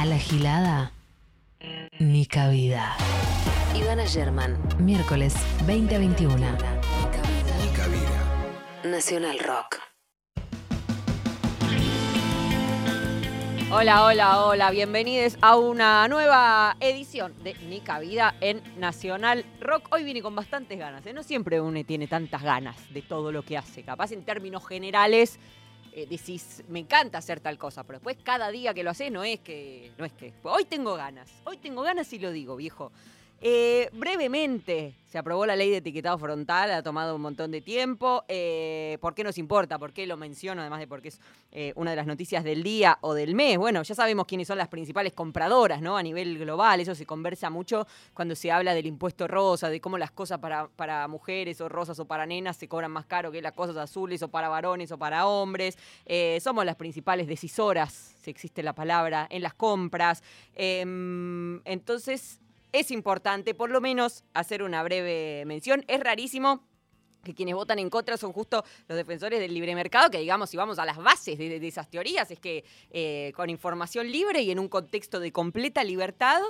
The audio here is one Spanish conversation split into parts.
A la gilada, ni cabida. Ivana German, miércoles 20 a 21. Ni cabida. Nacional Rock. Hola, hola, hola, bienvenidos a una nueva edición de Nica Vida en Nacional Rock. Hoy vine con bastantes ganas, ¿eh? no siempre uno tiene tantas ganas de todo lo que hace. Capaz en términos generales eh, decís, me encanta hacer tal cosa, pero después cada día que lo haces no es que, no es que. Hoy tengo ganas, hoy tengo ganas y lo digo, viejo. Eh, brevemente, se aprobó la ley de etiquetado frontal, ha tomado un montón de tiempo. Eh, ¿Por qué nos importa? ¿Por qué lo menciono? Además de porque es eh, una de las noticias del día o del mes. Bueno, ya sabemos quiénes son las principales compradoras ¿no? a nivel global. Eso se conversa mucho cuando se habla del impuesto rosa, de cómo las cosas para, para mujeres o rosas o para nenas se cobran más caro que las cosas azules o para varones o para hombres. somos las principales decisoras, si existe la palabra, en las compras. Em, entonces es importante por lo menos hacer una breve mención. Es rarísimo que quienes votan en contra son justo los defensores del libre mercado, que digamos, si vamos a las bases de, esas teorías, es que eh, con información libre y en un contexto de completa libertad,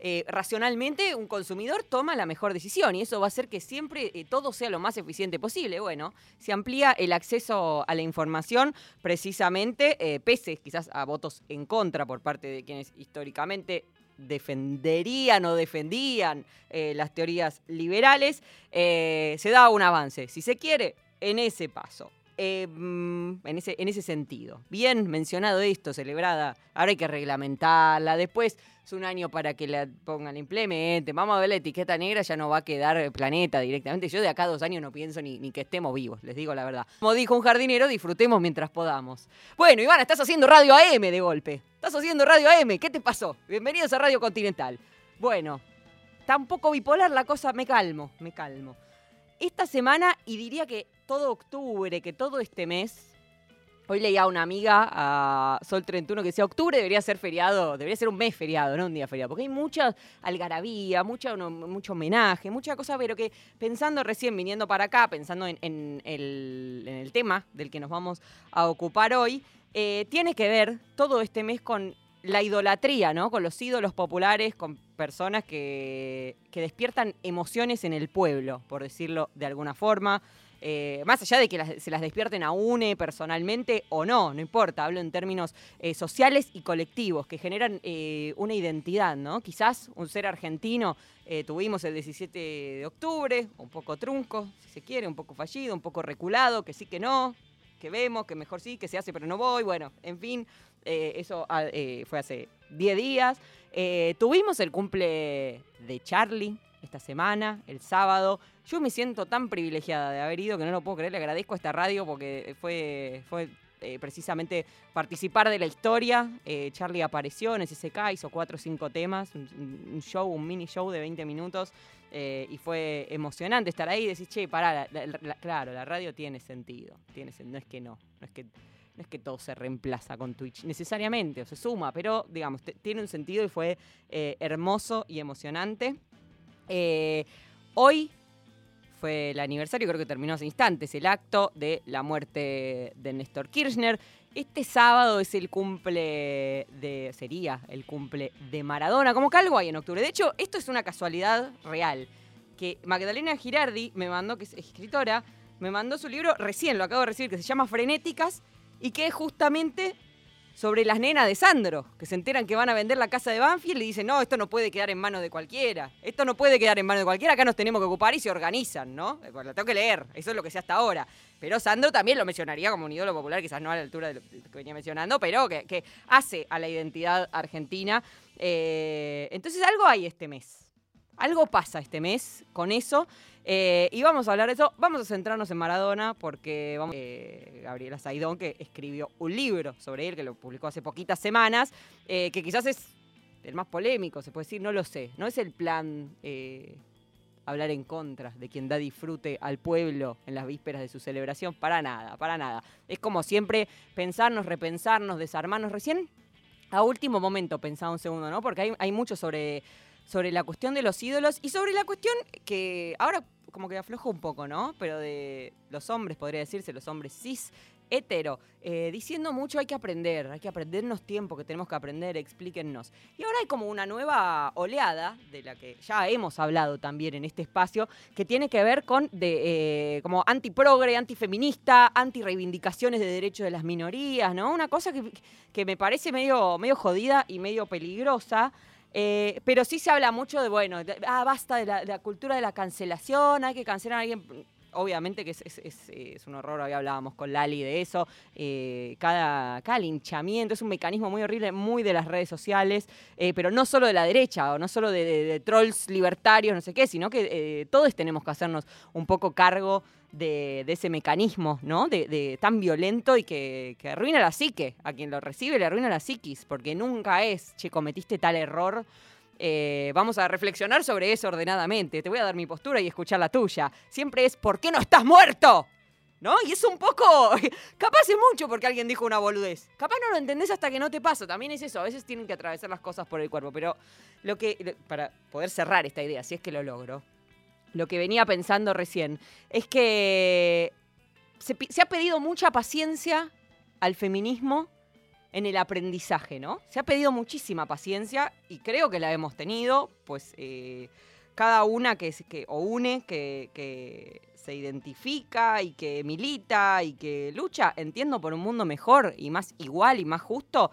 eh, racionalmente un consumidor toma la mejor decisión y eso va a hacer que siempre eh, todo sea lo más eficiente posible. Bueno, se amplía el acceso a la información precisamente, pese quizás a votos en contra por parte de quienes históricamente defenderían o defendían eh, las teorías liberales, eh, se da un avance, si se quiere, en ese paso. Eh, mm, en, ese, en ese sentido. Bien mencionado esto, celebrada, ahora hay que reglamentarla, después es un año para que la pongan, implemente, vamos a ver la etiqueta negra, ya no va a quedar planeta directamente. Yo de acá dos años no pienso ni, ni que estemos vivos, les digo la verdad. Como dijo un jardinero, disfrutemos mientras podamos. Bueno, Ivana, estás haciendo radio AM de golpe. Estás haciendo radio AM, ¿qué te pasó? Bienvenidos a Radio Continental. Bueno, está un poco bipolar la cosa, me calmo, me calmo. Esta semana, y diría que todo octubre, que todo este mes, Hoy leía a una amiga, a Sol 31, que decía, octubre debería ser feriado, debería ser un mes feriado, no un día feriado, porque hay mucha algarabía, mucha, mucho homenaje, mucha cosa, pero que pensando recién, viniendo para acá, pensando en, el, tema del que nos vamos a ocupar hoy, eh, tiene que ver todo este mes con la idolatría, ¿no? Con los ídolos populares, con personas que, que despiertan emociones en el pueblo, por decirlo de alguna forma. Eh, más allá de que se las despierten a UNE personalmente o no, no importa, hablo en términos eh, sociales y colectivos que generan eh, una identidad, ¿no? Quizás un ser argentino tuvimos el 17 de octubre, un poco trunco, si se quiere, un poco fallido, un poco reculado, que sí que no, que vemos, que mejor sí, que se hace pero no voy, bueno, en fin, eso ah, fue hace 10 días. tuvimos el cumple de Charlie, esta semana, el sábado. Yo me siento tan privilegiada de haber ido que no lo puedo creer. Le agradezco a esta radio porque fue, fue eh, precisamente participar de la historia. Eh, Charlie apareció en SSK, hizo cuatro o cinco temas, un, show, un mini show de 20 minutos. Eh, y fue emocionante estar ahí y decir, che, pará, claro, la radio tiene sentido. Tiene, no es que no, no es que no es que todo se reemplaza con Twitch necesariamente, o se suma, pero digamos, tiene un sentido y fue hermoso y emocionante. Eh, hoy fue el aniversario, creo que terminó hace instantes, el acto de la muerte de Néstor Kirchner. Este sábado es el cumple de. sería el cumple de Maradona, como que algo hay en octubre. De hecho, esto es una casualidad real. Que Magdalena Girardi me mandó, que es escritora, me mandó su libro, recién lo acabo de recibir, que se llama Frenéticas, y que es justamente sobre las nenas de Sandro, que se enteran que van a vender la casa de Banfield y dicen, no, esto no puede quedar en manos de cualquiera, esto no puede quedar en manos de cualquiera, acá nos tenemos que ocupar y se organizan, ¿no? Eh, pues lo tengo que leer, eso es lo que sé hasta ahora. Pero Sandro también lo mencionaría como un ídolo popular, quizás no a la altura de lo que venía mencionando, pero que, hace a la identidad argentina. Eh, entonces algo hay este mes, algo pasa este mes con eso. Eh, y vamos a hablar de eso. Vamos a centrarnos en Maradona porque vamos, eh, Gabriela Saidón, que escribió un libro sobre él, que lo publicó hace poquitas semanas, eh, que quizás es el más polémico, se puede decir, no lo sé. No es el plan hablar en contra de quien da disfrute al pueblo en las vísperas de su celebración, para nada, para nada. Es como siempre pensarnos, repensarnos, desarmarnos. Recién, a último momento, pensaba un segundo, ¿no? Porque hay, hay mucho sobre sobre la cuestión de los ídolos y sobre la cuestión que ahora como que aflojo un poco, ¿no? Pero de los hombres, podría decirse, los hombres cis, hetero, eh, diciendo mucho hay que aprender, hay que aprendernos tiempo, que tenemos que aprender, explíquennos. Y ahora hay como una nueva oleada, de la que ya hemos hablado también en este espacio, que tiene que ver con de, eh, como antiprogre, antifeminista, anti-reivindicaciones de derechos de las minorías, ¿no? Una cosa que, que me parece medio, medio jodida y medio peligrosa. Eh, pero sí se habla mucho de, bueno, de- ah, basta de la, de la cultura de la cancelación, hay que cancelar a alguien. Obviamente que es, un horror, hoy hablábamos con Lali de eso. eh, cada, cada linchamiento es un mecanismo muy horrible, muy de las redes sociales, eh, pero no solo de la derecha o no solo de, trolls libertarios, no sé qué, sino que eh, todos tenemos que hacernos un poco cargo de, ese mecanismo, ¿no? De, de tan violento y que, que arruina la psique. A quien lo recibe le arruina la psiquis, porque nunca es, che, cometiste tal error. Eh, vamos a reflexionar sobre eso ordenadamente. Te voy a dar mi postura y escuchar la tuya. Siempre es, ¿por qué no estás muerto? ¿No? Y es un poco. Capaz es mucho porque alguien dijo una boludez. Capaz no lo entendés hasta que no te pasa. También es eso. A veces tienen que atravesar las cosas por el cuerpo. Pero lo que. Para poder cerrar esta idea, si es que lo logro. Lo que venía pensando recién es que se ha pedido mucha paciencia al feminismo en el aprendizaje, ¿no? Se ha pedido muchísima paciencia y creo que la hemos tenido, pues eh, cada una que, que o une, que, que se identifica y que milita y que lucha, entiendo, por un mundo mejor y más igual y más justo.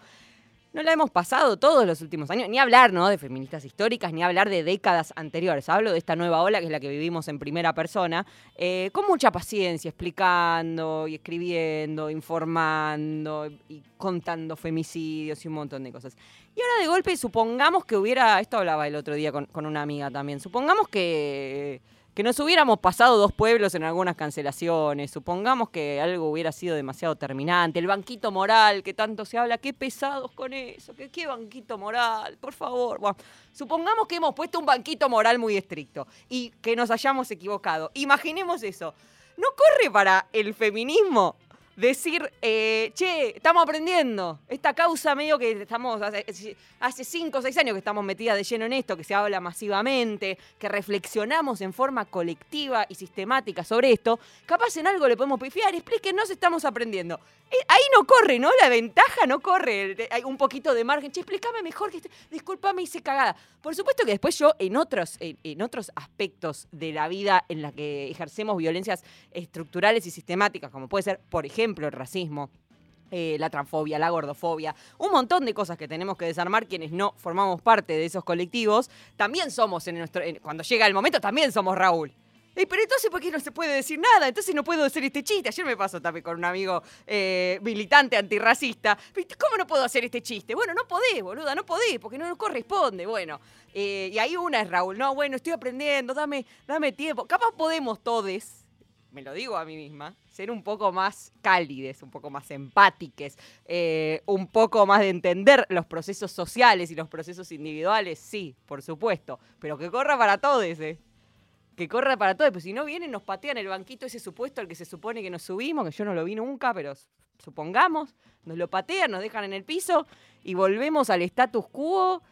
No la hemos pasado todos los últimos años, ni hablar ¿no? de feministas históricas, ni hablar de décadas anteriores. Hablo de esta nueva ola que es la que vivimos en primera persona, eh, con mucha paciencia, explicando y escribiendo, informando y contando femicidios y un montón de cosas. Y ahora de golpe, supongamos que hubiera, esto hablaba el otro día con, con una amiga también, supongamos que, que nos hubiéramos pasado dos pueblos en algunas cancelaciones, supongamos que algo hubiera sido demasiado terminante, el banquito moral que tanto se habla, qué pesados con eso, que qué banquito moral, por favor. Supongamos que hemos puesto un banquito moral muy estricto y que nos hayamos equivocado. Imaginemos eso. ¿No corre para el feminismo decir, eh, che, estamos aprendiendo. Esta causa medio que estamos, hace, cinco o seis años que estamos metidas de lleno en esto, que se habla masivamente, que reflexionamos en forma colectiva y sistemática sobre esto, capaz en algo le podemos pifiar, explíquenos, estamos aprendiendo. Eh, ahí no corre, ¿no? La ventaja no corre. Hay un poquito de margen. Che, explícame mejor que este- discúlpame, hice cagada. Por supuesto que después yo, en otros, en otros aspectos de la vida en la que ejercemos violencias estructurales y sistemáticas, como puede ser, por ejemplo, el racismo, eh, la transfobia, la gordofobia, un montón de cosas que tenemos que desarmar quienes no formamos parte de esos colectivos, también somos en nuestro, cuando llega el momento, también somos Raúl. Ey, pero entonces, ¿por qué no se puede decir nada? Entonces no puedo hacer este chiste. Ayer me pasó también con un amigo eh, militante antirracista. ¿Cómo no puedo hacer este chiste? Bueno, no podés, boluda, no podés, porque no nos corresponde. Bueno, eh, y ahí una es Raúl. No, bueno, estoy aprendiendo, dame, dame tiempo. Capaz podemos todos, me lo digo a mí misma, ser un poco más cálides, un poco más empátiques, eh, un poco más de entender los procesos sociales y los procesos individuales, sí, por supuesto, pero que corra para todos, ¿eh? Que corra para todos, pues si no vienen, nos patean el banquito ese supuesto al que se supone que nos subimos, que yo no lo vi nunca, pero supongamos, nos lo patean, nos dejan en el piso y volvemos al status quo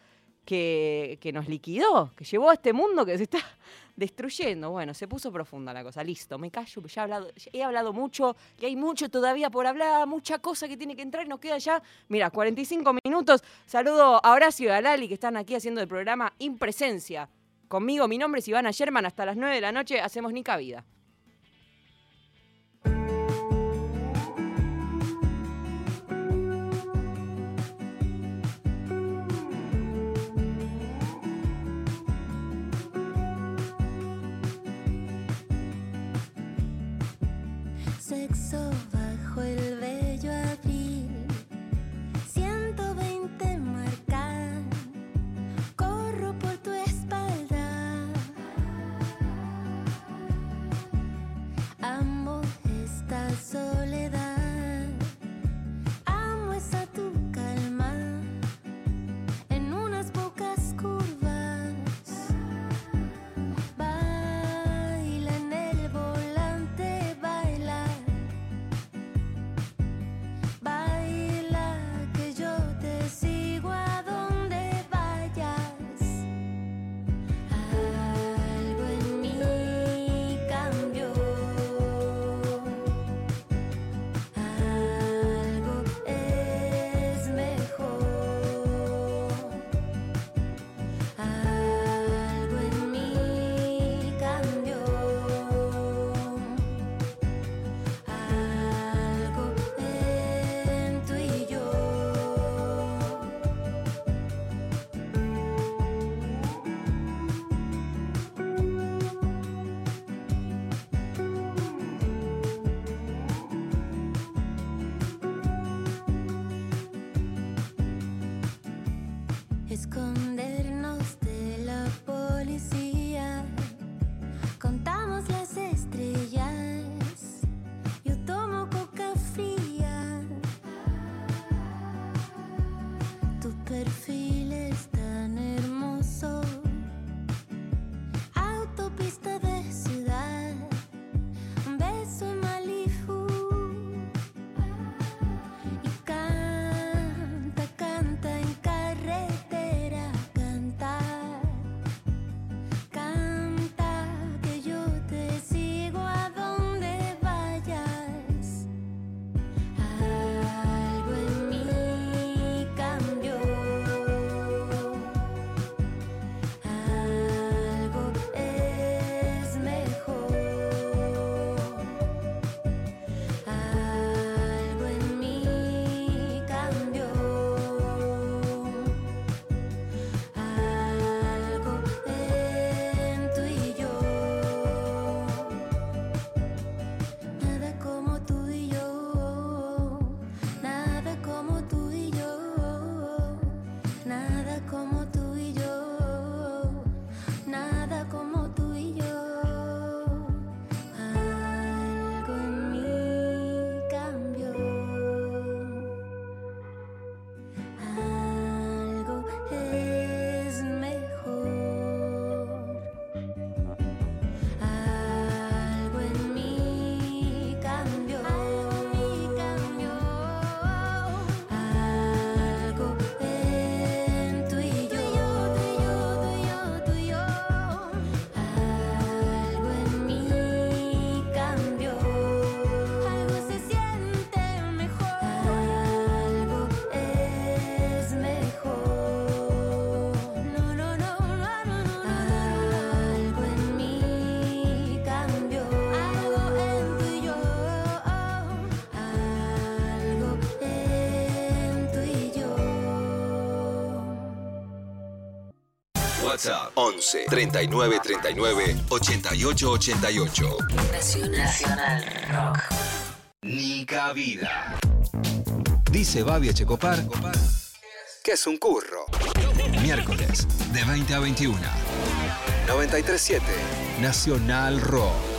que, nos liquidó, que llevó a este mundo que se está destruyendo. Bueno, se puso profunda la cosa. Listo, me callo, ya he hablado, he hablado mucho y hay mucho todavía por hablar, mucha cosa que tiene que entrar y nos queda ya, mira, 45 minutos. Saludo a Horacio y a Lali que están aquí haciendo el programa Impresencia. Conmigo, mi nombre es Ivana Sherman. Hasta las 9 de la noche hacemos Nica Vida. そ11 39 39 88 88. Nacional Rock. Ni cabida. Dice Babi Checopar que es un curro. Miércoles de 20 a 21. 937 Nacional Rock.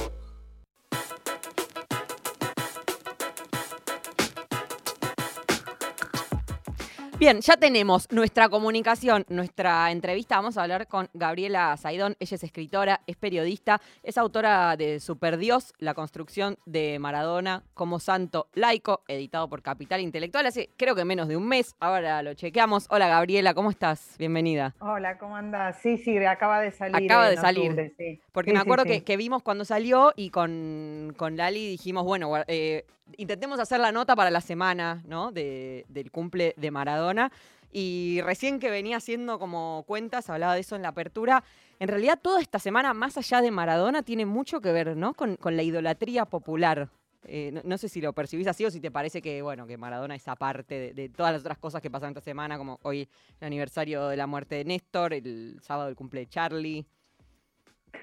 Bien, ya tenemos nuestra comunicación, nuestra entrevista. Vamos a hablar con Gabriela Saidón. Ella es escritora, es periodista, es autora de Superdios, la construcción de Maradona como santo laico, editado por Capital Intelectual hace creo que menos de un mes. Ahora lo chequeamos. Hola Gabriela, ¿cómo estás? Bienvenida. Hola, ¿cómo andás? Sí, sí, acaba de salir. Acaba de salir. octubre, sí. Porque Sí, me acuerdo sí. Que, que vimos cuando salió y con, con Lali dijimos, bueno, eh, intentemos hacer la nota para la semana, ¿no? De- del cumple de Maradona. Y recién que venía haciendo como cuentas, hablaba de eso en la apertura. En realidad, toda esta semana, más allá de Maradona, tiene mucho que ver, ¿no? Con, con la idolatría popular. Eh, no, sé si lo percibís así o si te parece que, bueno, que Maradona es aparte de, de todas las otras cosas que pasan esta semana, como hoy el aniversario de la muerte de Néstor, el sábado el cumple de Charlie.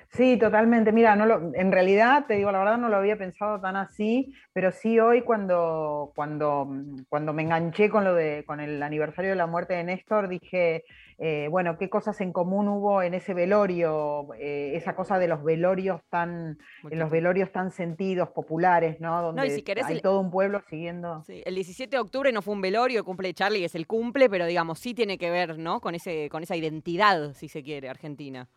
Sí, totalmente. Mira, no lo, en realidad, te digo la verdad, no lo había pensado tan así, pero sí hoy cuando, cuando, mm, cuando me enganché con lo de, con el aniversario de la muerte de Néstor, dije, eh, bueno, qué cosas en común hubo en ese velorio, eh, esa cosa de los velorios tan, en los velorios tan sentidos, populares, ¿no? Donde si querés hay el- todo un pueblo siguiendo. Sí, el 17 de octubre no fue un velorio, el cumple de Charlie es el cumple, pero digamos, sí tiene que ver, ¿no? Con ese, con esa identidad, si se quiere, argentina.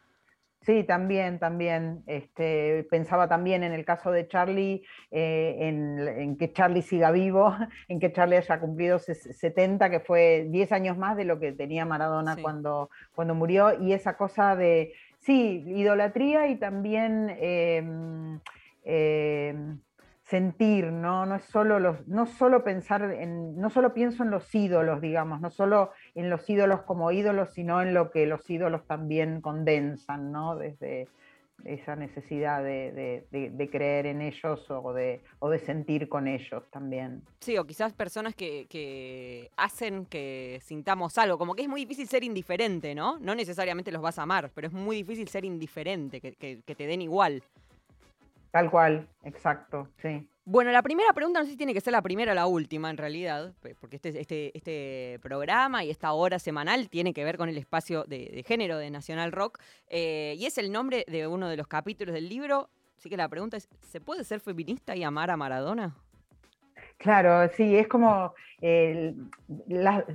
Sí, también, también. Este, pensaba también en el caso de Charlie, eh, en, en que Charlie siga vivo, en que Charlie haya cumplido ses- 70, que fue 10 años más de lo que tenía Maradona Sí. cuando, cuando murió, y esa cosa de, sí, idolatría y también em, sentir, ¿no? No es solo los, no solo pensar en, no solo pienso en los ídolos, digamos, no solo en los ídolos como ídolos, sino en lo que los ídolos también condensan, ¿no? Desde esa necesidad de, de- creer en ellos o de, o de sentir con ellos también. Sí, o quizás personas que, que hacen que sintamos algo, como que es muy difícil ser indiferente, ¿no? No necesariamente los vas a amar, pero es muy difícil ser indiferente, que, que- que te den igual. Tal cual, exacto, sí. Bueno, la primera pregunta no sé si tiene que ser la primera o la última, en realidad, porque este, este, este programa y esta hora semanal tiene que ver con el espacio de, de género de Nacional Rock, eh, y es el nombre de uno de los capítulos del libro. Así que la pregunta es, ¿se puede ser feminista y amar a Maradona? Claro, sí, es como, eh,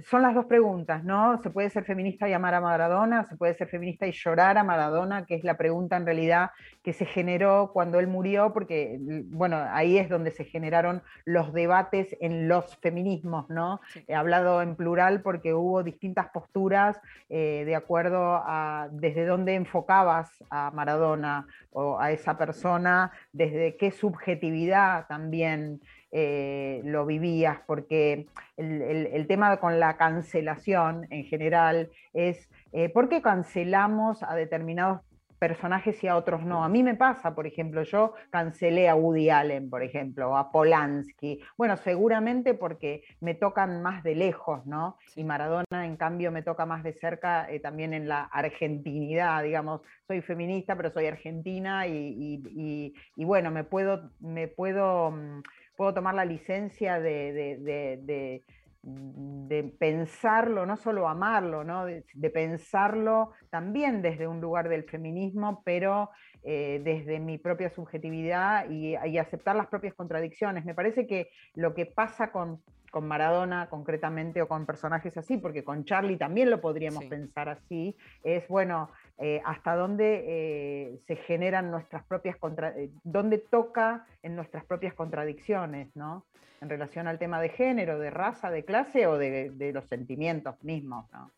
son las dos preguntas, ¿no? Se puede ser feminista y amar a Maradona, se puede ser feminista y llorar a Maradona, que es la pregunta en realidad que se generó cuando él murió, porque, bueno, ahí es donde se generaron los debates en los feminismos, ¿no? Sí. He hablado en plural porque hubo distintas posturas eh, de acuerdo a desde dónde enfocabas a Maradona o a esa persona, desde qué subjetividad también eh, lo vivías, porque el, el- el tema con la cancelación en general es eh, por qué cancelamos a determinados personajes y a otros no. A mí me pasa, por ejemplo, yo cancelé a Woody Allen, por ejemplo, o a Polanski. Bueno, seguramente porque me tocan más de lejos, ¿no? Y Maradona, en cambio, me toca más de cerca eh, también en la argentinidad, digamos. Soy feminista, pero soy argentina y, y- y- y bueno, me puedo, me puedo, mm, puedo tomar la licencia de, de- de- de- pensarlo, no solo amarlo, ¿no? de, de pensarlo también desde un lugar del feminismo, pero eh, desde mi propia subjetividad y, y aceptar las propias contradicciones. Me parece que lo que pasa con, con Maradona concretamente o con personajes así, porque con Charlie también lo podríamos Sí. pensar así, es bueno, eh, hasta dónde eh, se generan nuestras propias contra eh, dónde toca en nuestras propias contradicciones, ¿no? En relación al tema de género, de raza, de clase o de, de los sentimientos mismos, ¿no?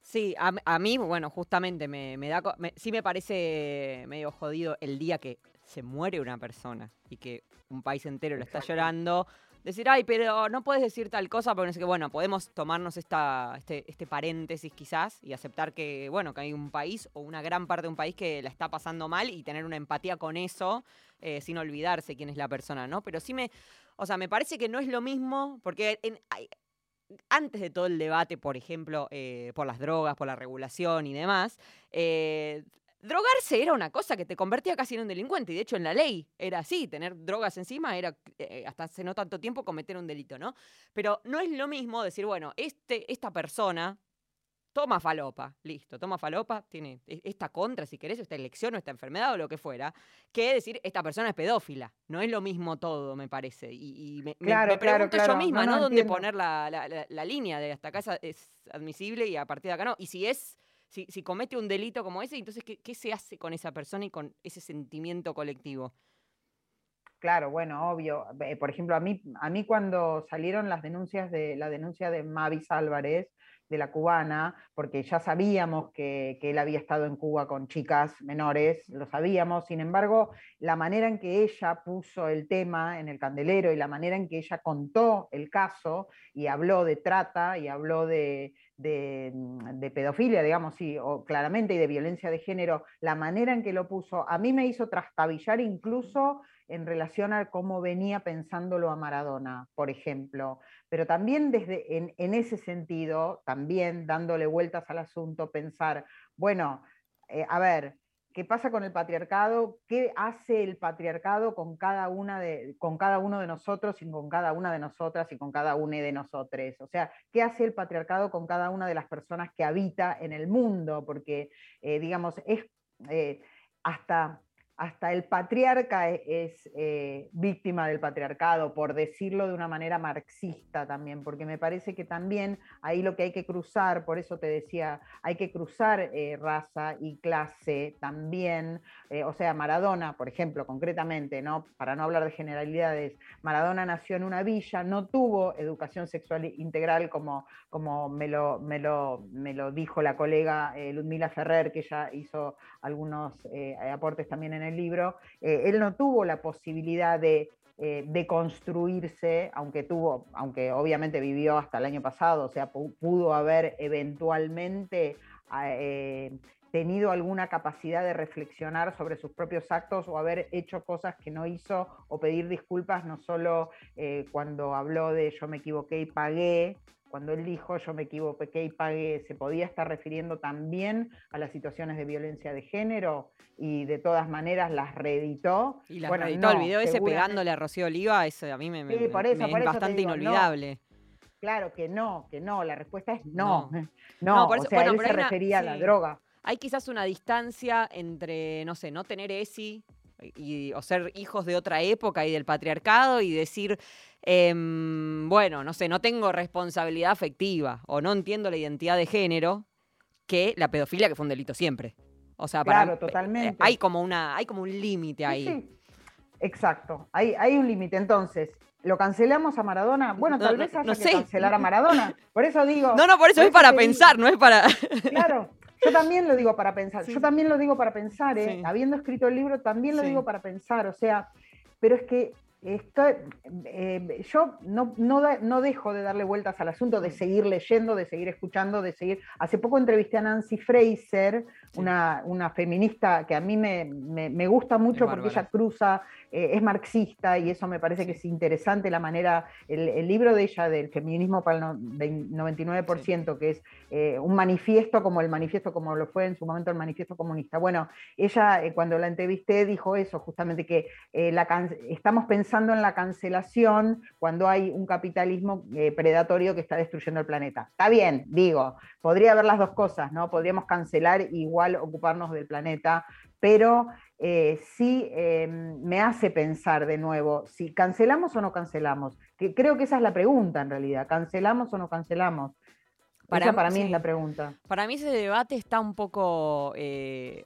Sí, a, mí, bueno, justamente me, me da, me- sí me parece medio jodido el día que se muere una persona y que un país entero lo está llorando. Decir, ay, pero no puedes decir tal cosa, porque no sé bueno, podemos tomarnos esta, este, este paréntesis quizás y aceptar que, bueno, que hay un país o una gran parte de un país que la está pasando mal y tener una empatía con eso, eh, sin olvidarse quién es la persona, ¿no? Pero sí me, o sea, me parece que no es lo mismo, porque antes de todo el debate, por ejemplo, eh, por las drogas, por la regulación y demás, eh, drogarse era una cosa que te convertía casi en un delincuente. Y de hecho, en la ley era así: tener drogas encima era eh, hasta hace no tanto tiempo cometer un delito, ¿no? Pero no es lo mismo decir, bueno, este, esta persona toma falopa, listo, toma falopa, tiene e- esta contra, si querés, o esta elección o esta enfermedad o lo que fuera, que decir, esta persona es pedófila. No es lo mismo todo, me parece. Y, y me, me- Claro, me claro, pregunto claro. yo misma, No, ¿no? no, ¿Dónde entiendo. poner la, la- la- la línea de hasta acá es, es admisible y a partir de acá no? Y si es, si, comete un delito como ese, entonces, ¿qué, qué se hace con esa persona y con ese sentimiento colectivo? Claro, bueno, obvio. Eh, Por ejemplo, a mí, a mí cuando salieron las denuncias de la denuncia de Mavis Álvarez, de la cubana, porque ya sabíamos que, que él había estado en Cuba con chicas menores, lo sabíamos, sin embargo, la manera en que ella puso el tema en el candelero y la manera en que ella contó el caso y habló de trata y habló de, de, mm, de pedofilia, digamos, sí, o claramente, y de violencia de género, la manera en que lo puso, a mí me hizo trastabillar incluso en relación a cómo venía pensándolo a Maradona, por ejemplo. Pero también desde en, en ese sentido, también dándole vueltas al asunto, pensar, bueno, eh, a ver, ¿qué pasa con el patriarcado? ¿Qué hace el patriarcado con cada, una de, con cada uno de nosotros y con cada una de nosotras y con cada una de nosotros? O sea, ¿qué hace el patriarcado con cada una de las personas que habita en el mundo? Porque, eh, digamos, es eh, hasta hasta el patriarca e- es, eh, víctima del patriarcado, por decirlo de una manera marxista también, porque me parece que también ahí lo que hay que cruzar, por eso te decía, hay que cruzar eh, raza y clase también, eh, o sea, Maradona, por ejemplo, concretamente, ¿no? para no hablar de generalidades, Maradona nació en una villa, no tuvo educación sexual integral como, como me, lo, me, lo, me lo dijo la colega Ludmila Ferrer, que ella hizo algunos aportes también en el libro, eh, él no tuvo la posibilidad de, eh, de construirse, aunque tuvo, aunque obviamente vivió hasta el año pasado, o sea, pu- pudo haber eventualmente eh, tenido alguna capacidad de reflexionar sobre sus propios actos o haber hecho cosas que no hizo o pedir disculpas, no solo cuando habló de yo me equivoqué y pagué, cuando él dijo yo me equivoqué y pagué, se podía estar refiriendo también a las situaciones de violencia de género y de todas maneras las reeditó. Y la Bueno, reeditó, el video ese pegándole a Rocío Oliva, eso a mí me, me- Sí, por eso, me por es eso bastante digo, no. inolvidable. Claro que no, que no, la respuesta es no. No. Por eso- o sea, bueno, él pero se una- refería a la sí. droga. Hay quizás una distancia entre, no sé, no tener ESI y, o ser hijos de otra época y del patriarcado y decir, em, bueno, no sé, no tengo responsabilidad afectiva o no entiendo la identidad de género, que la pedofilia que fue un delito siempre. O sea, para Claro, totalmente. hay como una, hay como un límite ahí. sí. Exacto, hay, hay un límite. Entonces, ¿lo cancelamos a Maradona? Bueno, No, tal no- vez haya no que sé. cancelar a Maradona. Por eso digo. No, no, por eso por es para digo- pensar, no es para. Claro, yo también lo digo para pensar. Sí. Yo también lo digo para pensar, ¿eh? Sí. Habiendo escrito el libro, también lo Sí. digo para pensar. O sea, pero es que estoy- eh, yo no, no, da- no dejo de darle vueltas al asunto, de seguir leyendo, de seguir escuchando, de seguir. Hace poco entrevisté a Nancy Fraser. Una, una feminista que a mí me, me- me gusta mucho porque ella cruza, eh, es marxista y eso me parece que es interesante la manera, el, el libro de ella del feminismo para el no- vein- 99%, que es eh, un manifiesto como el manifiesto, como lo fue en su momento el manifiesto comunista. Bueno, ella eh, cuando la entrevisté dijo eso, justamente que la can- estamos pensando en la cancelación cuando hay un capitalismo predatorio que está destruyendo el planeta. Está bien, digo, podría haber las dos cosas, ¿no? Podríamos cancelar e ocuparnos del planeta, pero eh, sí eh, me hace pensar de nuevo, si cancelamos o no cancelamos, que creo que esa es la pregunta en realidad, ¿cancelamos o no cancelamos? Para Esa para mí sí. es la pregunta. Para mí ese debate está un poco, eh,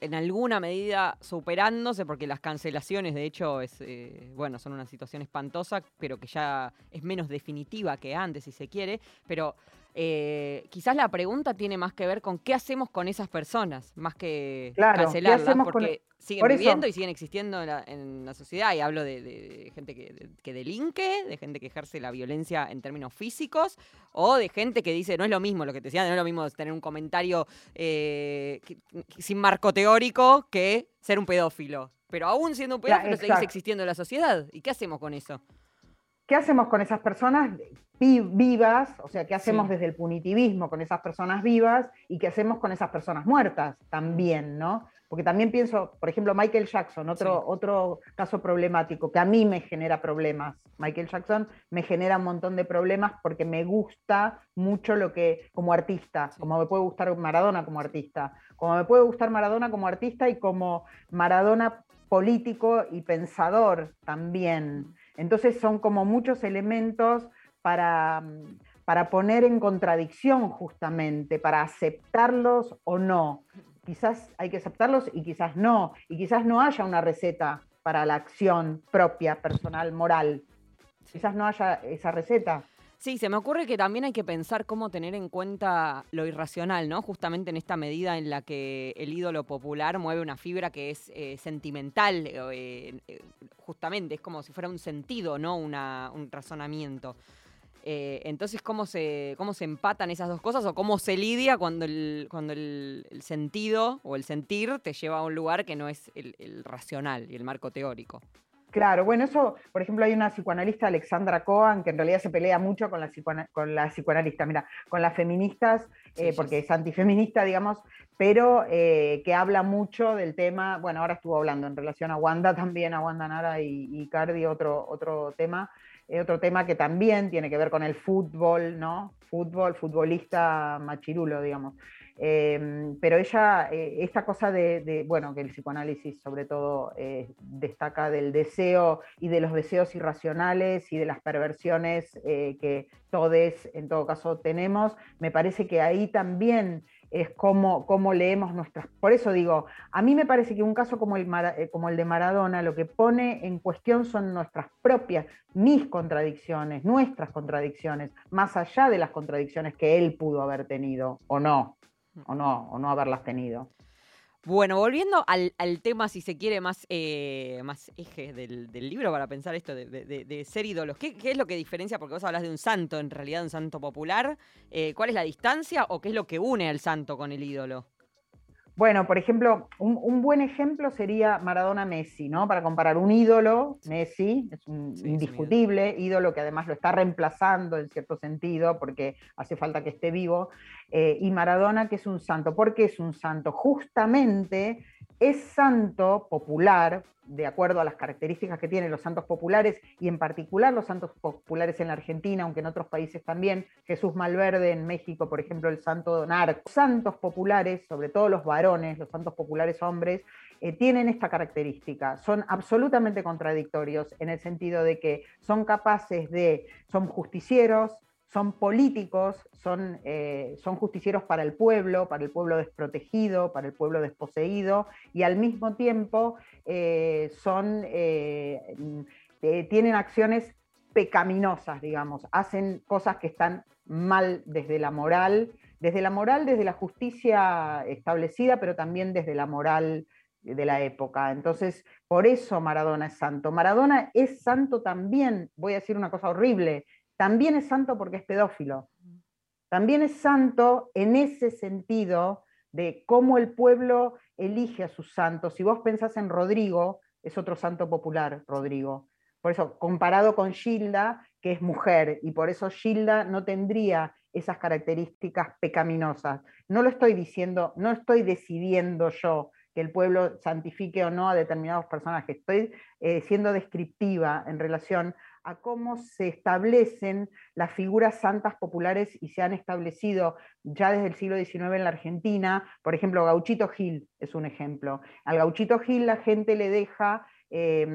en alguna medida, superándose, porque las cancelaciones, de hecho, es, eh, bueno, son una situación espantosa, pero que ya es menos definitiva que antes, si se quiere. Pero eh, quizás la pregunta tiene más que ver con qué hacemos con esas personas, más que Claro, ¿qué cancelarlas, con- porque siguen por eso- viviendo y siguen existiendo en la, en la sociedad. Y hablo de, de gente que, de- que delinque, de gente que ejerce la violencia en términos físicos, o de gente que dice, no es lo mismo lo que te decía, no es lo mismo tener un comentario eh, que- sin marco teórico que ser un pedófilo. Pero aún siendo un pedófilo seguís exacto. existiendo en la sociedad. ¿Y qué hacemos con eso? ¿Qué hacemos con esas personas vi- vivas? O sea, ¿qué hacemos Sí. desde el punitivismo con esas personas vivas? ¿Y qué hacemos con esas personas muertas también, no? Porque también pienso, por ejemplo, Michael Jackson, otro, Sí. otro caso problemático que a mí me genera problemas. Michael Jackson me genera un montón de problemas porque me gusta mucho lo que, como artista, Sí. como me puede gustar Maradona como artista, como me puede gustar Maradona como artista y como Maradona político y pensador también. Entonces son como muchos elementos para, para poner en contradicción justamente, para aceptarlos o no. Quizás hay que aceptarlos y quizás no. Y quizás no haya una receta para la acción propia, personal, moral. Quizás no haya esa receta. Sí, se me ocurre que también hay que pensar cómo tener en cuenta lo irracional, ¿no? Justamente en esta medida en la que el ídolo popular mueve una fibra que es eh, sentimental, eh, eh, justamente, es como si fuera un sentido, ¿no? Un razonamiento. Entonces, ¿cómo se, ¿cómo se empatan esas dos cosas o cómo se lidia cuando el, cuando el sentido o el sentir te lleva a un lugar que no es el, el racional y el marco teórico? Claro, bueno, eso, por ejemplo, hay una psicoanalista, Alexandra Cohen, que en realidad se pelea mucho con la, con la psicoanalista, mira, con las feministas, Sí, eh, porque sí. es antifeminista, digamos, pero eh, que habla mucho del tema, bueno, ahora estuvo hablando en relación a Wanda también, a Wanda Nara y, y Cardi, otro, otro tema, eh, otro tema que también tiene que ver con el fútbol, ¿no? Fútbol, futbolista machirulo, digamos. Eh, pero ella, eh, esta cosa de, de, bueno, que el psicoanálisis sobre todo eh, destaca del deseo y de los deseos irracionales y de las perversiones eh, que todos en todo caso tenemos, me parece que ahí también es como, como leemos nuestras... Por eso digo, a mí me parece que un caso como el, Mara- eh, como el de Maradona lo que pone en cuestión son nuestras propias, mis contradicciones, nuestras contradicciones, más allá de las contradicciones que él pudo haber tenido o no o no, o no haberlas tenido. Bueno, volviendo al, al tema, si se quiere, más, eh, más eje del, libro para pensar esto de, de- de- ser ídolos. ¿Qué, qué es lo que diferencia? Porque vos hablas de un santo, en realidad un santo popular. Eh, ¿Cuál es la distancia o qué es lo que une al santo con el ídolo? Bueno, por ejemplo, un, un buen ejemplo sería Maradona-Messi, ¿no? Para comparar un ídolo, Messi, es un Sí, es un indiscutible ídolo que además lo está reemplazando en cierto sentido, porque hace falta que esté vivo, eh, y Maradona, que es un santo. ¿Por qué es un santo? Justamente es santo popular, de acuerdo a las características que tienen los santos populares, y en particular los santos populares en la Argentina, aunque en otros países también, Jesús Malverde en México, por ejemplo, el santo Narco. Santos populares, sobre todo los varones, los santos populares hombres, eh, tienen esta característica. Son absolutamente contradictorios en el sentido de que son capaces de, son justicieros, son políticos, son, eh, son justicieros para el pueblo, para el pueblo desprotegido, para el pueblo desposeído, y al mismo tiempo eh, son, eh, tienen acciones pecaminosas, digamos, hacen cosas que están mal desde la moral, desde la moral, desde la justicia establecida, pero también desde la moral de la época. Entonces, por eso Maradona es santo. Maradona es santo también, voy a decir una cosa horrible, también es santo porque es pedófilo. También es santo en ese sentido de cómo el pueblo elige a sus santos. Si vos pensás en Rodrigo, es otro santo popular, Rodrigo. Por eso, comparado con Gilda, que es mujer, y por eso Gilda no tendría esas características pecaminosas. No lo estoy diciendo, no estoy decidiendo yo que el pueblo santifique o no a determinados personajes. Estoy eh, siendo descriptiva en relación a cómo se establecen las figuras santas populares y se han establecido ya desde el siglo XIX en la Argentina. Por ejemplo, Gauchito Gil es un ejemplo. Al Gauchito Gil la gente le deja eh,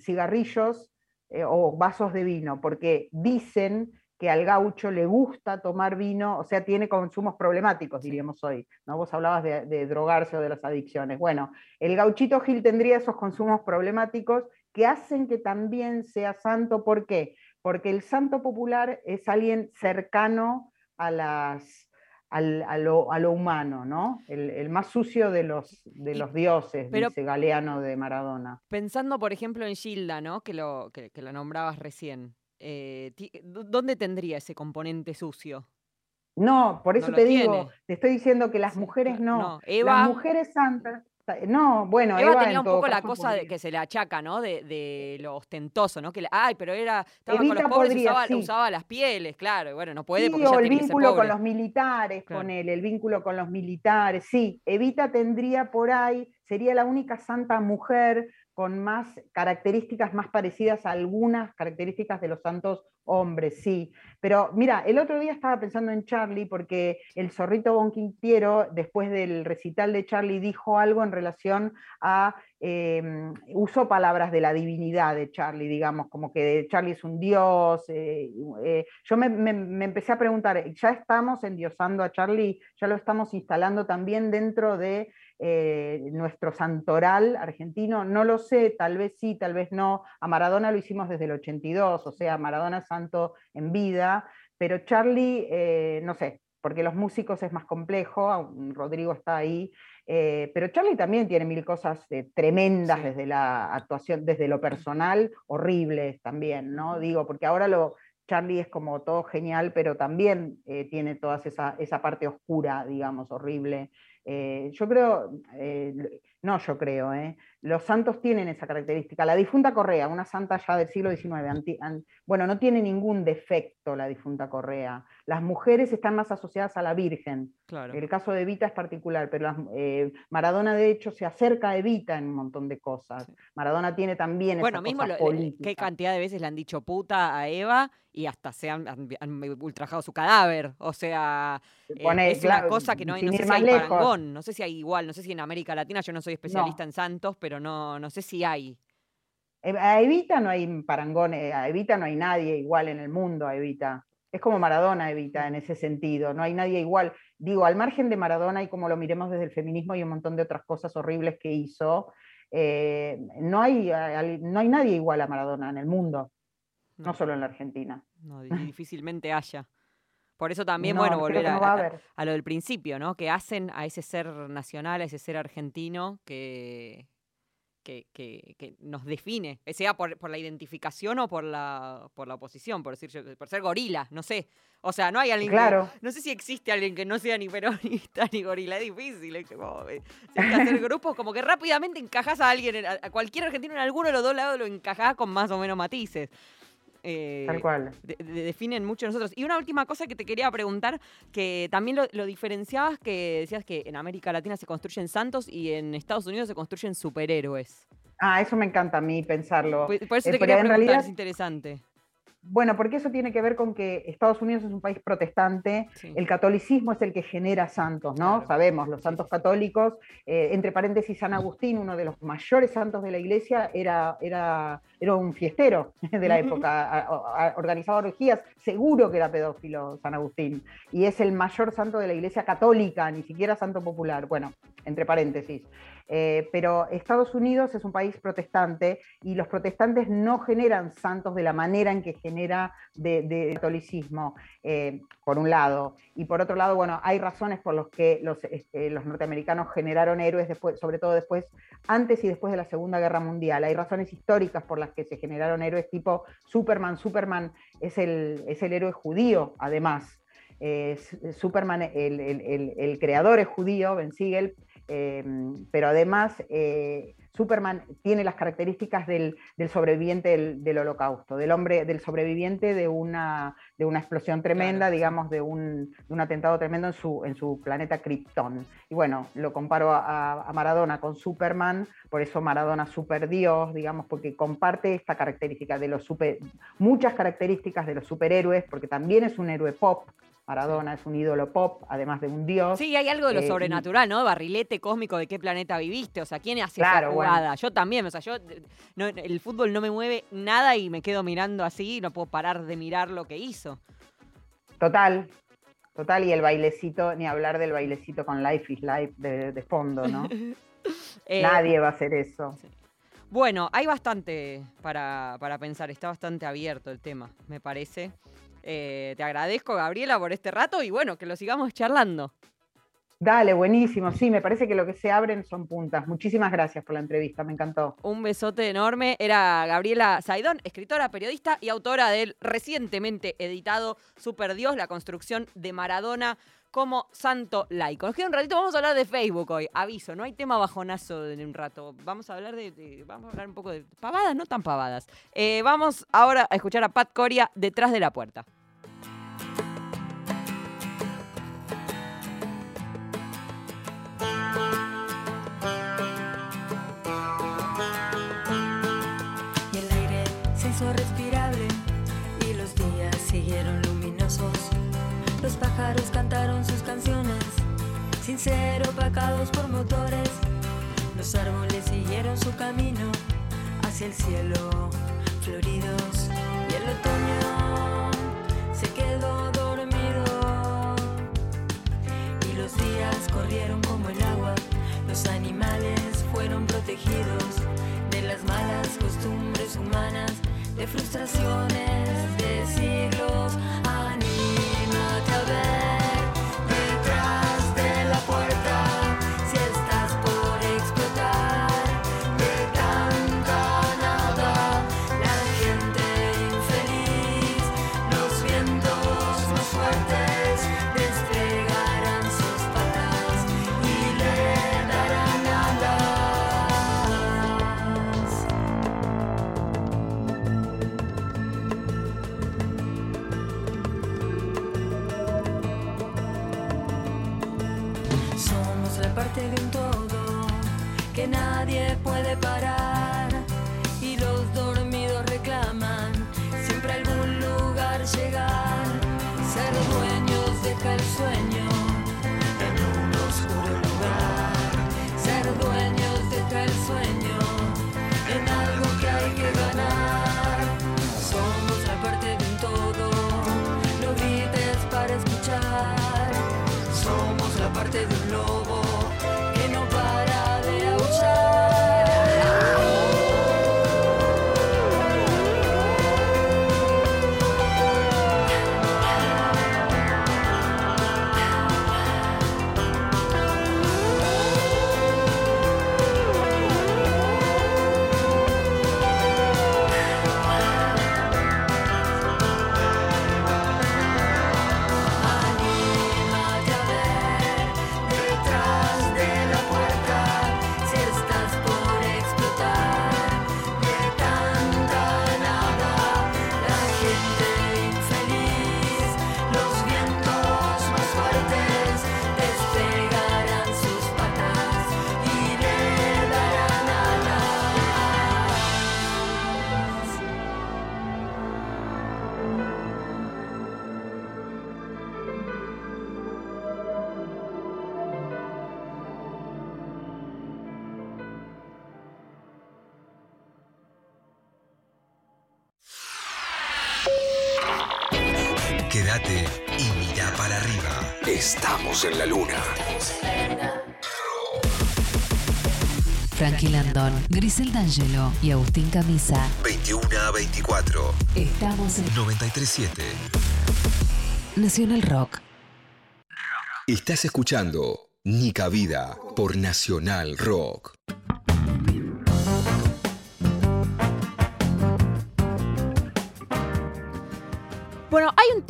cigarrillos eh, o vasos de vino, porque dicen que al gaucho le gusta tomar vino, o sea, tiene consumos problemáticos, diríamos hoy. ¿no? Vos hablabas de, de drogarse o de las adicciones. Bueno, el gauchito Gil tendría esos consumos problemáticos que hacen que también sea santo. ¿Por qué? Porque el santo popular es alguien cercano a, las, al- a, lo, a lo humano, ¿no? El, el más sucio de los, de los dioses, pero- dice Galeano de Maradona. Pensando, por ejemplo, en Gilda, ¿no? Que lo, que, que la nombrabas recién. eh, ti- ¿dó- ¿Dónde tendría ese componente sucio? No, por eso te digo, tiene. te estoy diciendo que las mujeres no. no. Eva- Las mujeres santas, no, bueno, Eva, Eva, tenía en un poco la cosa de que se le achaca, ¿no? De, de lo ostentoso, ¿no? Que le- ay, pero era estaba con Evita los pobres podría, usaba, sí. usaba las pieles, claro. Bueno, no puede Sí, porque o ya el vínculo con los militares, Claro. con él, el vínculo con los militares, sí. Evita tendría por ahí, sería la única santa mujer con más características más parecidas a algunas características de los santos hombres, sí. Pero mira, el otro día estaba pensando en Charlie porque el zorrito Bonquintiero, después del recital de Charlie, dijo algo en relación a, eh, usó palabras de la divinidad de Charlie, digamos, como que Charlie es un dios. eh, eh, yo me- me empecé a preguntar, ¿ya estamos endiosando a Charlie? ¿Ya lo estamos instalando también dentro de eh, nuestro santoral argentino? No lo sé, tal vez sí, tal vez no. A Maradona lo hicimos desde el 82, o sea, Maradona santo en vida, pero Charlie, eh, no sé, porque los músicos es más complejo, Rodrigo está ahí, eh, pero Charlie también tiene mil cosas eh, tremendas Sí. desde la actuación, desde lo personal, horribles también, ¿no? Digo, porque ahora lo, Charlie es como todo genial, pero también eh, tiene toda esa, esa parte oscura, digamos, horrible. Eh, yo creo, eh, no yo creo, eh, los santos tienen esa característica. La difunta Correa, una santa ya del siglo XIX, anti- an- bueno, no tiene ningún defecto la difunta Correa. Las mujeres están más asociadas a la Virgen. Claro. El caso de Evita es particular, pero las- eh, Maradona de hecho se acerca a Evita en un montón de cosas. Maradona tiene también Bueno, esa mismo cosa lo- le- qué cantidad de veces le han dicho puta a Eva y hasta se han, han- han ultrajado su cadáver. O sea, eh, Pone, es una claro, cosa que no, no sé si hay parangón, no sé si hay igual, no sé si en América Latina, yo no soy especialista en santos, pero no, no sé si hay. Eh, A Evita no hay parangón, eh, a Evita no hay nadie igual en el mundo, a Evita. Es como Maradona, Evita, en ese sentido. No hay nadie igual. Digo, al margen de Maradona y como lo miremos desde el feminismo y un montón de otras cosas horribles que hizo, eh, no, hay, no hay nadie igual a Maradona en el mundo, no, No, solo en la Argentina. no, di- difícilmente haya. Por eso también, No, bueno, volver que a, a a- lo del principio, ¿no? Que hacen a ese ser nacional, a ese ser argentino, que, que, que- que nos define, sea por, por la identificación o por la, por la oposición, por, decir, por ser gorila, no sé. O sea, no hay alguien que- Claro. no sé si existe alguien que no sea ni peronista ni gorila, es difícil. Es como, eh, si hay que hacer grupos, como que rápidamente encajas a alguien, en- a, a cualquier argentino en alguno de los dos lados lo encajás con más o menos matices. Eh, Tal cual. de- de- definen mucho nosotros. Y una última cosa que te quería preguntar, que también lo, lo diferenciabas, que decías que en América Latina se construyen santos y en Estados Unidos se construyen superhéroes. Ah, eso me encanta a mí pensarlo. Por, por eso Eh, te pero quería preguntar, realidad- es interesante. Bueno, porque eso tiene que ver con que Estados Unidos es un país protestante, Sí. el catolicismo es el que genera santos, ¿no? Claro. Sabemos, los santos católicos, eh, entre paréntesis, San Agustín, uno de los mayores santos de la iglesia, era, era, era un fiestero de la época, organizaba orgías, seguro que era pedófilo San Agustín, y es el mayor santo de la iglesia católica, ni siquiera santo popular, bueno, entre paréntesis. Eh, pero Estados Unidos es un país protestante y los protestantes no generan santos de la manera en que genera de, de catolicismo, eh, por un lado. Y por otro lado, bueno, hay razones por las que los, este, los norteamericanos generaron héroes, después, sobre todo después, antes y después de la Segunda Guerra Mundial. Hay razones históricas por las que se generaron héroes tipo Superman. Superman es el, es el héroe judío, además. Eh, Superman, el- el creador es judío, Ben Siegel, eh, pero además eh, Superman tiene las características del, del sobreviviente del, del holocausto, del hombre, del sobreviviente de una, de una explosión tremenda, Claro, digamos, de un, de un atentado tremendo en su, en su planeta Krypton. Y bueno, lo comparo a, a Maradona con Superman, por eso Maradona super Dios, digamos, porque comparte esta característica de los super, muchas características de los superhéroes, porque también es un héroe pop. Maradona es un ídolo pop, además de un dios. Sí, hay algo de lo Eh, sobrenatural, ¿no? Barrilete cósmico de qué planeta viviste. O sea, ¿quién hace Claro, esa bueno. jugada? Yo también, o sea, yo no, el fútbol no me mueve nada y me quedo mirando así y no puedo parar de mirar lo que hizo. Total, total, y el bailecito, ni hablar del bailecito con Life is Life de, de fondo, ¿no? Eh, Nadie va a hacer eso. Bueno, hay bastante para, para pensar, está bastante abierto el tema, me parece. Eh, te agradezco, Gabriela, por este rato y bueno, que lo sigamos charlando. Dale, buenísimo. Sí, me parece que lo que se abren son puntas. Muchísimas gracias por la entrevista, me encantó. Un besote enorme. Era Gabriela Saidón, escritora, periodista y autora del recientemente editado Super Dios, la construcción de Maradona como santo laico. Nos queda un ratito, vamos a hablar de Facebook hoy. Aviso, no hay tema bajonazo en un rato. Vamos a hablar de, vamos a hablar un poco de pavadas, no tan pavadas. Eh, vamos ahora a escuchar a Pat Coria detrás de la puerta. Sin ser opacados por motores. Los árboles siguieron su camino hacia el cielo, floridos y el otoño se quedó dormido y los días corrieron como el agua. Los animales fueron protegidos de las malas costumbres humanas, de frustraciones de siglos. Parte de un todo que nadie puede parar y los dormidos reclaman siempre algún lugar llegar. Ser dueños deja el sueño Quédate y mira para arriba. Estamos en la luna. Frankie Landon, Grisel D'Angelo y Agustín Camisa. 21 a 24. Estamos en 937. Nacional Rock. Estás escuchando Nica Vida por Nacional Rock.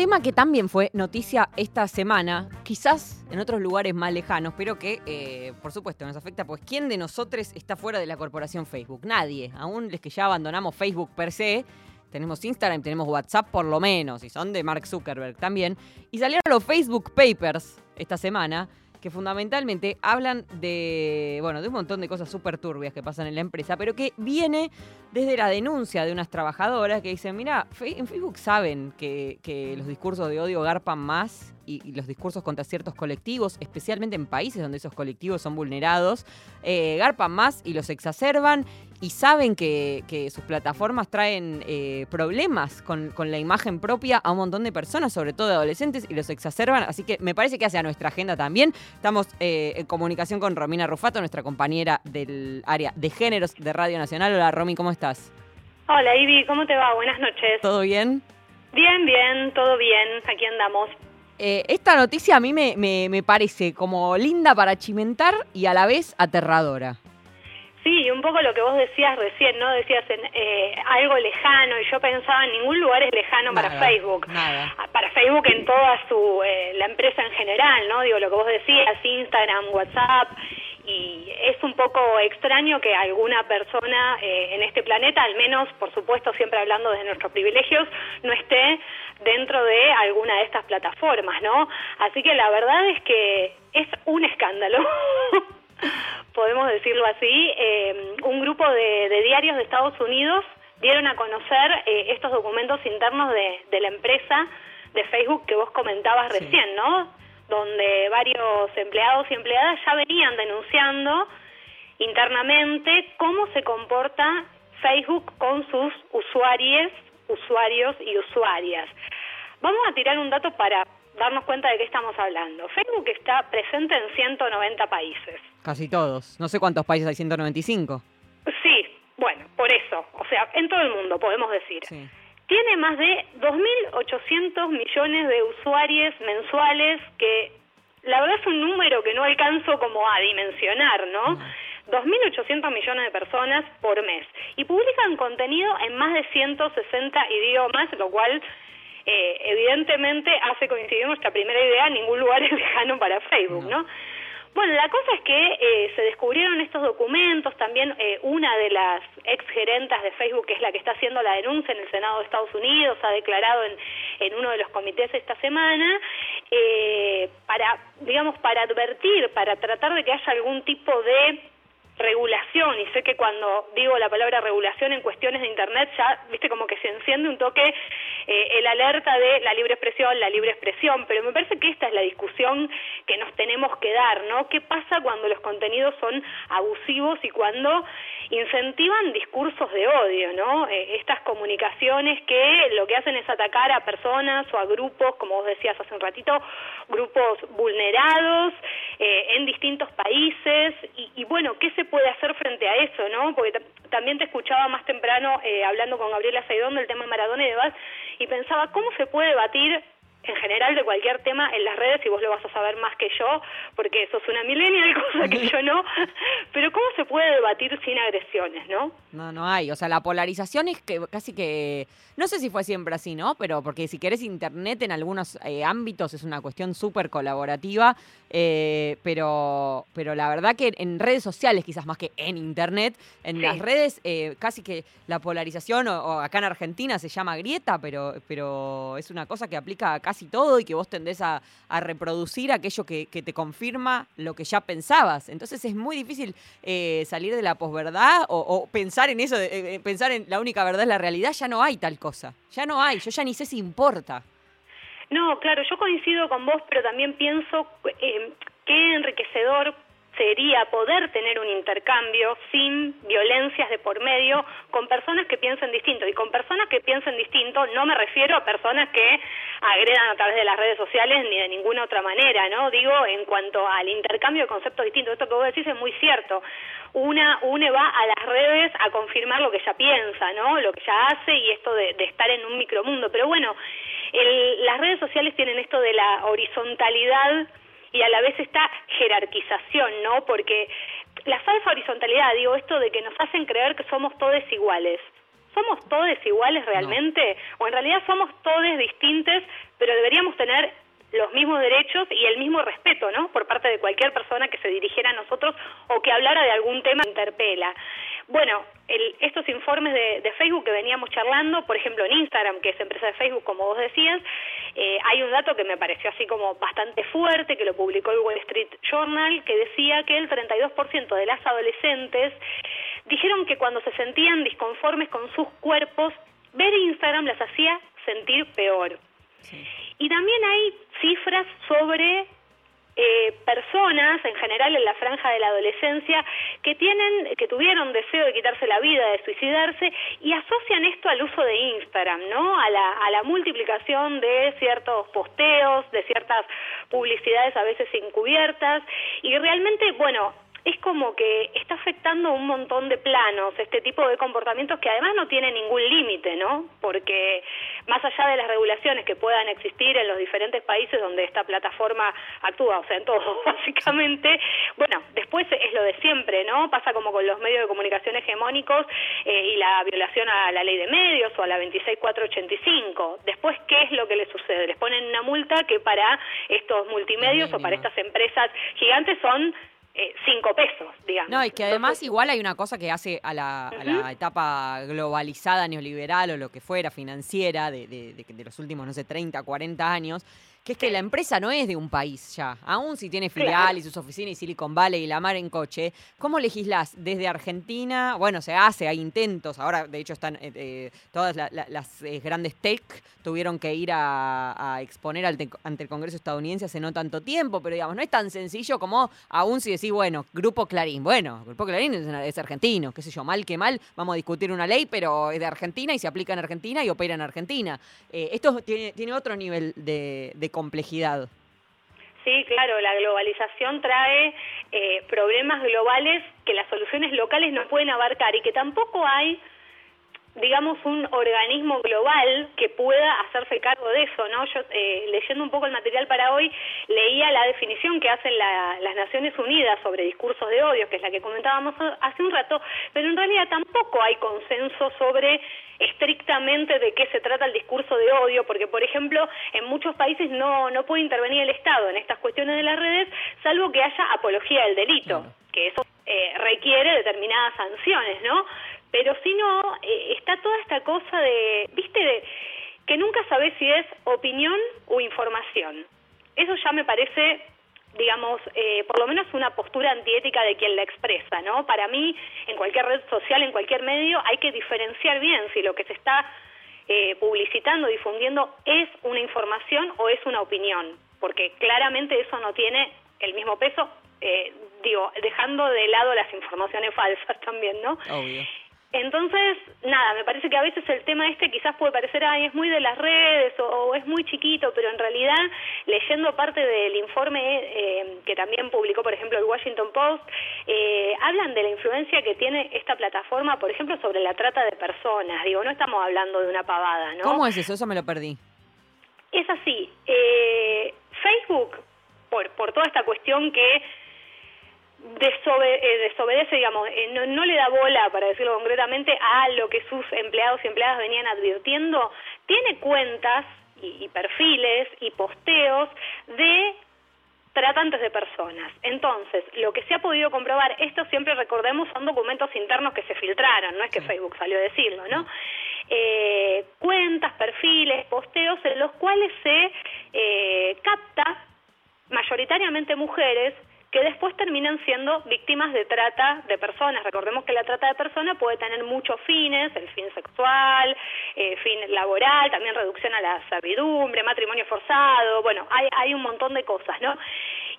Tema que también fue noticia esta semana, quizás en otros lugares más lejanos, pero que, eh, por supuesto, nos afecta, pues ¿quién de nosotros está fuera de la corporación Facebook? Nadie. Aún los que ya abandonamos Facebook per se, tenemos Instagram, tenemos WhatsApp por lo menos, y son de Mark Zuckerberg también. Y salieron los Facebook Papers esta semana, que fundamentalmente hablan de, bueno, de un montón de cosas súper turbias que pasan en la empresa, pero que viene desde la denuncia de unas trabajadoras que dicen, mira, en Facebook saben que, que los discursos de odio garpan más y, y los discursos contra ciertos colectivos, especialmente en países donde esos colectivos son vulnerados, eh, garpan más y los exacerban y saben que, que sus plataformas traen eh, problemas con, con la imagen propia a un montón de personas, sobre todo de adolescentes, y los exacerban. Así que me parece que hace a nuestra agenda también. Estamos eh, en comunicación con Romina Rufato, nuestra compañera del área de géneros de Radio Nacional. Hola Romy, ¿cómo estás? Hola Ivy, ¿cómo te va? Buenas noches. ¿Todo bien? Bien, bien, todo bien, aquí andamos. Eh, esta noticia a mí me, me- me parece como linda para chimentar y a la vez aterradora. Sí, y un poco lo que vos decías recién, ¿no? Decías en, eh, algo lejano y yo pensaba en ningún lugar es lejano para Facebook. nada. Para Facebook en toda su, eh, la empresa en general, ¿no? Digo, lo que vos decías, Instagram, WhatsApp, y es un poco extraño que alguna persona eh, en este planeta, al menos, por supuesto, siempre hablando desde nuestros privilegios, no esté dentro de alguna de estas plataformas, ¿no? Así que la verdad es que es un escándalo. podemos decirlo así, eh, un grupo de, de diarios de Estados Unidos dieron a conocer eh, estos documentos internos de, de la empresa de Facebook que vos comentabas Sí. recién, ¿no? Donde varios empleados y empleadas ya venían denunciando internamente cómo se comporta Facebook con sus usuarios, usuarios y usuarias. Vamos a tirar un dato para darnos cuenta de qué estamos hablando. Facebook está presente en 190 países. Casi todos. No sé cuántos países hay, 195. Sí, bueno, por eso. O sea, en todo el mundo, podemos decir. Sí. Tiene más de 2.800 millones de usuarios mensuales, que la verdad es un número que no alcanzo como a dimensionar, ¿no? 2.800 millones de personas por mes. Y publican contenido en más de 160 idiomas, lo cual eh, evidentemente hace coincidir nuestra primera idea, ningún lugar es lejano para Facebook, ¿no? Bueno, la cosa es que eh, se descubrieron estos documentos, también eh, una de las ex gerentas de Facebook, que es la que está haciendo la denuncia en el Senado de Estados Unidos, ha declarado en, en uno de los comités esta semana, eh, para, digamos, para advertir, para tratar de que haya algún tipo de regulación y sé que cuando digo la palabra regulación en cuestiones de internet ya viste como que se enciende un toque eh, el alerta de la libre expresión la libre expresión pero me parece que esta es la discusión que nos tenemos que dar no qué pasa cuando los contenidos son abusivos y cuando incentivan discursos de odio no Eh, estas comunicaciones que lo que hacen es atacar a personas o a grupos como vos decías hace un ratito grupos vulnerados eh, en distintos países y, bueno, ¿qué se puede hacer frente a eso, no? Porque ta- también te escuchaba más temprano eh, hablando con Gabriela Saidón del tema Maradona y demás y pensaba cómo se puede debatir en general de cualquier tema en las redes y vos lo vas a saber más que yo porque sos una millennial, cosa que yo no, pero cómo se puede debatir sin agresiones, ¿no? No, no hay. O sea, la polarización es que casi que. No sé si fue siempre así, ¿no? Pero porque si querés internet en algunos eh, ámbitos es una cuestión súper colaborativa. eh, pero, pero la verdad que en redes sociales, quizás más que en internet, en Sí. las redes, eh, casi que la polarización, o, o acá en Argentina se llama grieta, pero, pero es una cosa que aplica a casi todo y que vos tendés a, reproducir aquello que, que te confirma lo que ya pensabas. Entonces es muy difícil eh, salir de la posverdad o, o pensar en eso, de- eh, pensar en la única verdad es la realidad, ya no hay tal cosa. Ya no hay, yo ya ni sé si importa. No, claro, yo coincido con vos, pero también pienso eh, qué enriquecedor sería poder tener un intercambio sin violencias de por medio con personas que piensen distinto. Y con personas que piensen distinto no me refiero a personas que agredan a través de las redes sociales ni de ninguna otra manera, ¿no? Digo, en cuanto al intercambio de conceptos distintos, esto que vos decís es muy cierto. Una, une va a las redes a confirmar lo que ya piensa, ¿no? Lo que ya hace y esto de, de estar en un micromundo. Pero bueno, el, las redes sociales tienen esto de la horizontalidad y a la vez esta jerarquización, ¿no? Porque la falsa horizontalidad, digo, esto de que nos hacen creer que somos todos iguales. ¿Somos todos iguales realmente? O en realidad somos todos distintos, pero deberíamos tener los mismos derechos y el mismo respeto, ¿no? Por parte de cualquier persona que se dirigiera a nosotros o que hablara de algún tema que interpela. Bueno, el, estos informes de, de, Facebook que veníamos charlando, por ejemplo en Instagram, que es empresa de Facebook, como vos decías, eh, hay un dato que me pareció así como bastante fuerte, que lo publicó el Wall Street Journal, que decía que el 32% de las adolescentes dijeron que cuando se sentían disconformes con sus cuerpos, ver Instagram las hacía sentir peor. Y también hay cifras sobre eh, personas en general en la franja de la adolescencia que tienen que tuvieron deseo de quitarse la vida de suicidarse y asocian esto al uso de Instagram no a la a la multiplicación de ciertos posteos de ciertas publicidades a veces encubiertas y realmente bueno es como que está afectando un montón de planos este tipo de comportamientos que además no tiene ningún límite, ¿no? Porque más allá de las regulaciones que puedan existir en los diferentes países donde esta plataforma actúa, o sea, en todo, básicamente, bueno, después es lo de siempre, ¿no? Pasa como con los medios de comunicación hegemónicos eh, y la violación a la ley de medios o a la 26485. Después, ¿qué es lo que les sucede? Les ponen una multa que para estos multimedios o para estas empresas gigantes son eh, cinco pesos, digamos. No, y que además Entonces, igual hay una cosa que hace a la, uh -huh. a la, etapa globalizada, neoliberal o lo que fuera, financiera, de, de, de, de los últimos, no sé, 30, 40 años, que es que la empresa no es de un país ya, aún si tiene filial claro. y sus oficinas y Silicon Valley y la mar en coche, ¿cómo legislás desde Argentina? Bueno, se hace, hay intentos, ahora de hecho están eh, eh, todas la, la, las eh, grandes tech tuvieron que ir a, a exponer ante, ante, el Congreso estadounidense hace no tanto tiempo, pero digamos, no es tan sencillo como aún si decís, bueno, Grupo Clarín, bueno, Grupo Clarín es, es argentino, qué sé yo, mal que mal, vamos a discutir una ley, pero es de Argentina y se aplica en Argentina y opera en Argentina. esto tiene, tiene otro nivel de, de complejidad. Sí, claro, la globalización trae eh, problemas globales que las soluciones locales no pueden abarcar y que tampoco hay digamos, un organismo global que pueda hacerse cargo de eso, ¿no? Yo, eh, leyendo un poco el material para hoy, leía la definición que hacen la, las Naciones Unidas sobre discursos de odio, que es la que comentábamos hace un rato, pero en realidad tampoco hay consenso sobre estrictamente de qué se trata el discurso de odio, porque, por ejemplo, en muchos países no, no puede intervenir el Estado en estas cuestiones de las redes, salvo que haya apología del delito, que eso eh, requiere determinadas sanciones, ¿no? Pero si no, eh, está toda esta cosa de, viste, de que nunca sabes si es opinión o información. Eso ya me parece digamos, eh, por lo menos una postura antiética de quien la expresa, ¿no? Para mí, en cualquier red social, en cualquier medio, hay que diferenciar bien si lo que se está eh, publicitando, difundiendo, es una información o es una opinión, porque claramente eso no tiene el mismo peso, eh, digo, dejando de lado las informaciones falsas también, ¿no? Obvio. Entonces, nada, me parece que a veces el tema este quizás puede parecer, ay, es muy de las redes o, o es muy chiquito, pero en realidad, leyendo parte del informe eh, que también publicó, por ejemplo, el Washington Post, eh, hablan de la influencia que tiene esta plataforma, por ejemplo, sobre la trata de personas. Digo, no estamos hablando de una pavada, ¿no? ¿Cómo es eso? Eso me lo perdí. Es así. Eh, Facebook, por, por toda esta cuestión que eh, desobedece, digamos, eh, no, no, le da bola, para decirlo concretamente, a lo que sus empleados y empleadas venían advirtiendo, tiene cuentas y, y perfiles y posteos de tratantes de personas. Entonces, lo que se ha podido comprobar, esto siempre recordemos, son documentos internos que se filtraron, no es que Facebook salió a decirlo, ¿no? Eh, cuentas, perfiles, posteos en los cuales se eh, capta mayoritariamente mujeres que después terminan siendo víctimas de trata de personas. Recordemos que la trata de personas puede tener muchos fines, el fin sexual, eh, fin laboral, también reducción a la servidumbre, matrimonio forzado, bueno, hay, hay un montón de cosas, ¿no?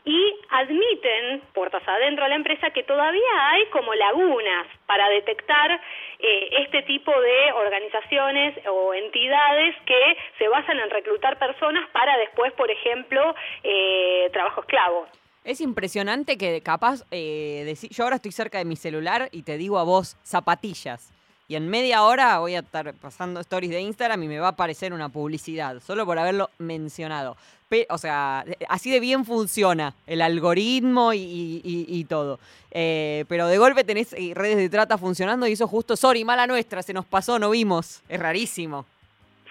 y admiten, puertas adentro a la empresa, que todavía hay como lagunas para detectar eh, este tipo de organizaciones o entidades que se basan en reclutar personas para después, por ejemplo, eh, trabajo esclavo. Es impresionante que capaz, eh, yo ahora estoy cerca de mi celular y te digo a vos zapatillas. Y en media hora voy a estar pasando stories de Instagram y me va a aparecer una publicidad, solo por haberlo mencionado. O sea, así de bien funciona el algoritmo y todo. Eh, pero de golpe tenés eh, redes de trata funcionando y eso justo, sorry, mala nuestra, se nos pasó, no vimos. Es rarísimo.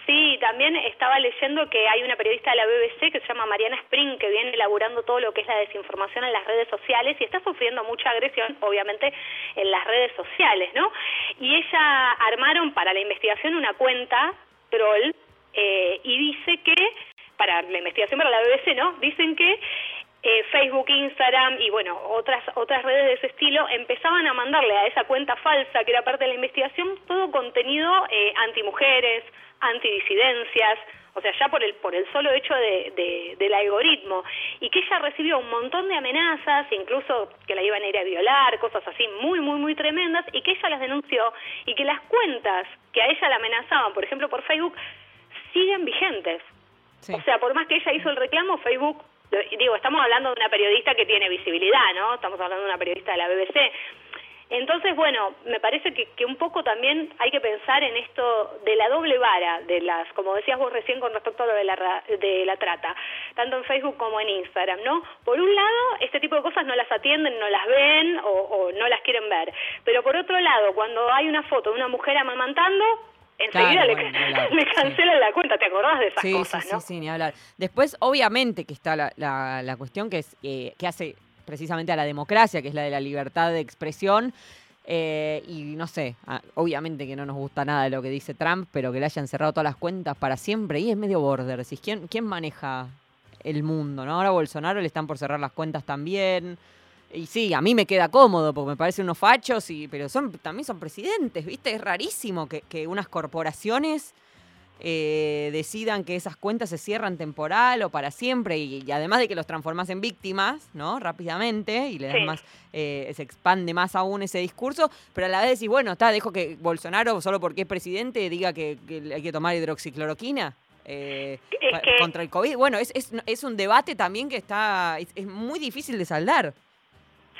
Sí, también estaba leyendo que hay una periodista de la BBC que se llama Mariana Spring que viene elaborando todo lo que es la desinformación en las redes sociales y está sufriendo mucha agresión, obviamente, en las redes sociales, ¿no? Y ella armaron para la investigación una cuenta troll eh, y dice que, para la investigación para la BBC, ¿no? Dicen que eh, Facebook, Instagram y bueno, otras otras redes de ese estilo empezaban a mandarle a esa cuenta falsa que era parte de la investigación todo contenido eh, antimujeres, antidisidencias, o sea, ya por el por el solo hecho de, de- del algoritmo y que ella recibió un montón de amenazas, incluso que la iban a ir a violar, cosas así muy muy muy tremendas y que ella las denunció y que las cuentas que a ella la amenazaban, por ejemplo por Facebook, siguen vigentes. Sí. O sea, por más que ella hizo el reclamo, Facebook, digo, estamos hablando de una periodista que tiene visibilidad, ¿no? Estamos hablando de una periodista de la BBC. Entonces, bueno, me parece que, que un poco también hay que pensar en esto de la doble vara, de las, como decías vos recién con respecto a lo de la, de la trata, tanto en Facebook como en Instagram, ¿no? Por un lado, este tipo de cosas no las atienden, no las ven o, o no las quieren ver. Pero por otro lado, cuando hay una foto de una mujer amamantando, enseguida Claro, le, bueno, le sí. cancelan la cuenta, ¿te acordás de esas Sí, cosas, sí, no? sí, sí, ni hablar. Después, obviamente, que está la, la- la cuestión que, es, eh, que hace precisamente a la democracia, que es la de la libertad de expresión. eh, y no sé, obviamente que no nos gusta nada lo que dice Trump, pero que le hayan cerrado todas las cuentas para siempre. Y es medio border. ¿quién, ¿Quién maneja el mundo? ¿no? Ahora a Bolsonaro le están por cerrar las cuentas también. Y sí, a mí me queda cómodo porque me parecen unos fachos, y, pero son también son presidentes, ¿viste? Es rarísimo que, que unas corporaciones eh, decidan que esas cuentas se cierran temporal o para siempre y, y además de que los transformas en víctimas, ¿no? Rápidamente y le das Sí. más, eh, se expande más aún ese discurso, pero a la vez decís, bueno, está, dejo que Bolsonaro, solo porque es presidente, diga que, que hay que tomar hidroxicloroquina. eh, Es pa- que- contra el COVID. Bueno, es, es, es un debate también que está, es, es muy difícil de saldar.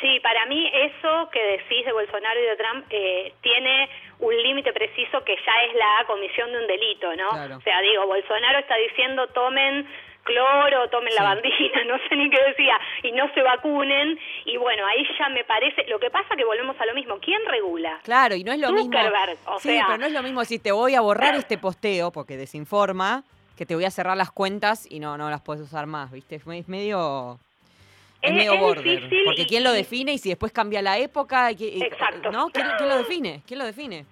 Sí, para mí eso que decís de Bolsonaro y de Trump eh, tiene un límite preciso que ya es la comisión de un delito, ¿no? Claro. O sea, digo, Bolsonaro está diciendo tomen cloro, tomen Sí. lavandina, no sé ni qué decía, y no se vacunen, y bueno, ahí ya me parece, lo que pasa que volvemos a lo mismo, ¿quién regula? Claro, y no es lo mismo. Zuckerberg, o sí, sea- pero no es lo mismo decir te voy a borrar este posteo porque desinforma, que te voy a cerrar las cuentas y no, no las puedes usar más, ¿viste? Es medio. Es, medio es border. difícil Porque quién lo define y si después cambia la época. Exacto. ¿No? ¿Quién, quién lo define? ¿Quién lo define?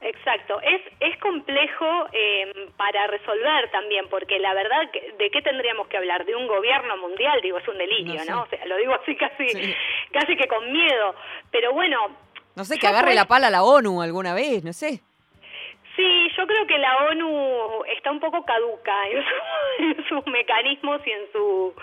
Exacto, es, es complejo eh, para resolver también, porque la verdad, ¿de qué tendríamos que hablar? ¿De un gobierno mundial? Digo, es un delirio, No sé. ¿no? O sea, lo digo así casi, Sí. casi que con miedo, pero bueno. No sé, que agarre la pala a la ONU alguna vez, no sé. Sí, yo creo que la ONU está un poco caduca en, su- en sus mecanismos y en su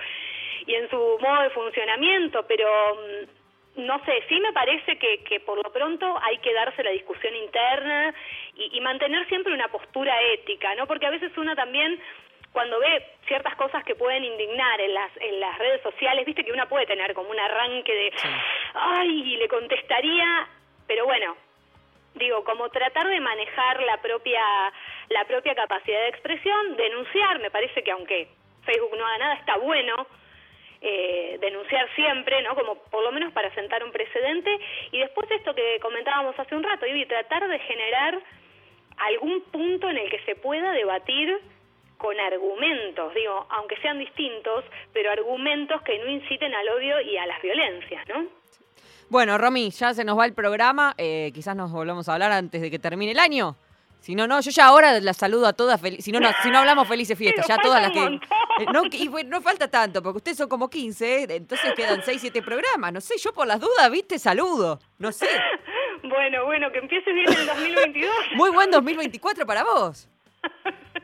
y en su modo de funcionamiento, pero mm, no sé, sí me parece que, que por lo pronto hay que darse la discusión interna y, y mantener siempre una postura ética, ¿no? Porque a veces uno también cuando ve ciertas cosas que pueden indignar en las en las redes sociales, viste que uno puede tener como un arranque de ay, le contestaría, pero bueno, digo, como tratar de manejar la propia la propia capacidad de expresión, denunciar, me parece que aunque Facebook no haga nada, está bueno eh, denunciar siempre, ¿no? Como por lo menos para sentar un precedente y después esto que comentábamos hace un rato, y tratar de generar algún punto en el que se pueda debatir con argumentos, digo, aunque sean distintos, pero argumentos que no inciten al odio y a las violencias, ¿no? Bueno, Romy, ya se nos va el programa. eh, quizás nos volvamos a hablar antes de que termine el año. Si no, no, yo ya ahora las saludo a todas. Si no, no, si no hablamos, felices fiestas. Ya todas las que. Eh, no, y bueno, no falta tanto, porque ustedes son como 15, ¿eh? entonces quedan 6, 7 programas. No sé, yo por las dudas, viste, saludo. No sé. Bueno, bueno, que empieces bien el 2022. Muy buen 2024 para vos.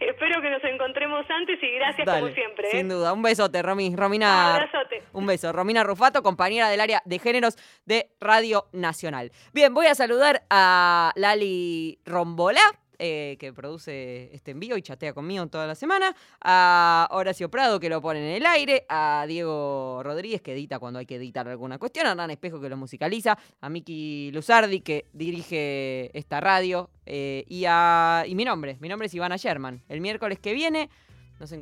espero que nos encontremos antes y gracias Dale, como siempre. ¿eh? Sin duda. Un besote, Romy. Romina. Abrazote. Un beso. Romina Rufato, compañera del área de géneros de Radio Nacional. Bien, voy a saludar a Lali Rombolá. Eh, que produce este envío y chatea conmigo toda la semana, a Horacio Prado que lo pone en el aire, a Diego Rodríguez que edita cuando hay que editar alguna cuestión, a Hernán Espejo que lo musicaliza, a Miki Luzardi que dirige esta radio eh, y a y mi nombre, mi nombre es Ivana Sherman. El miércoles que viene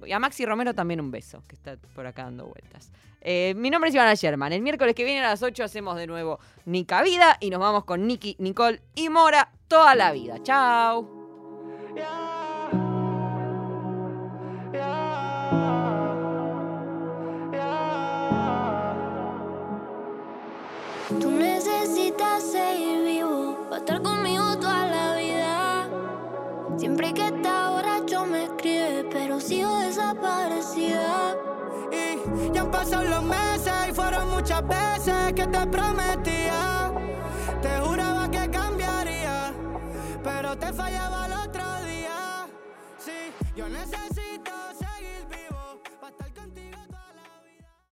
y a Maxi Romero también un beso, que está por acá dando vueltas. Eh, mi nombre es Ivana Sherman. El miércoles que viene a las 8 hacemos de nuevo Nica Vida y nos vamos con Nicky, Nicole y Mora toda la vida. Chao. Tú necesitas seguir vivo para estar conmigo toda la vida. Siempre que está borracho me escribe, pero sigo desaparecida. Y ya han pasado los meses y fueron muchas veces que te prometía. Te juraba que cambiaría, pero te fallaba la Yo les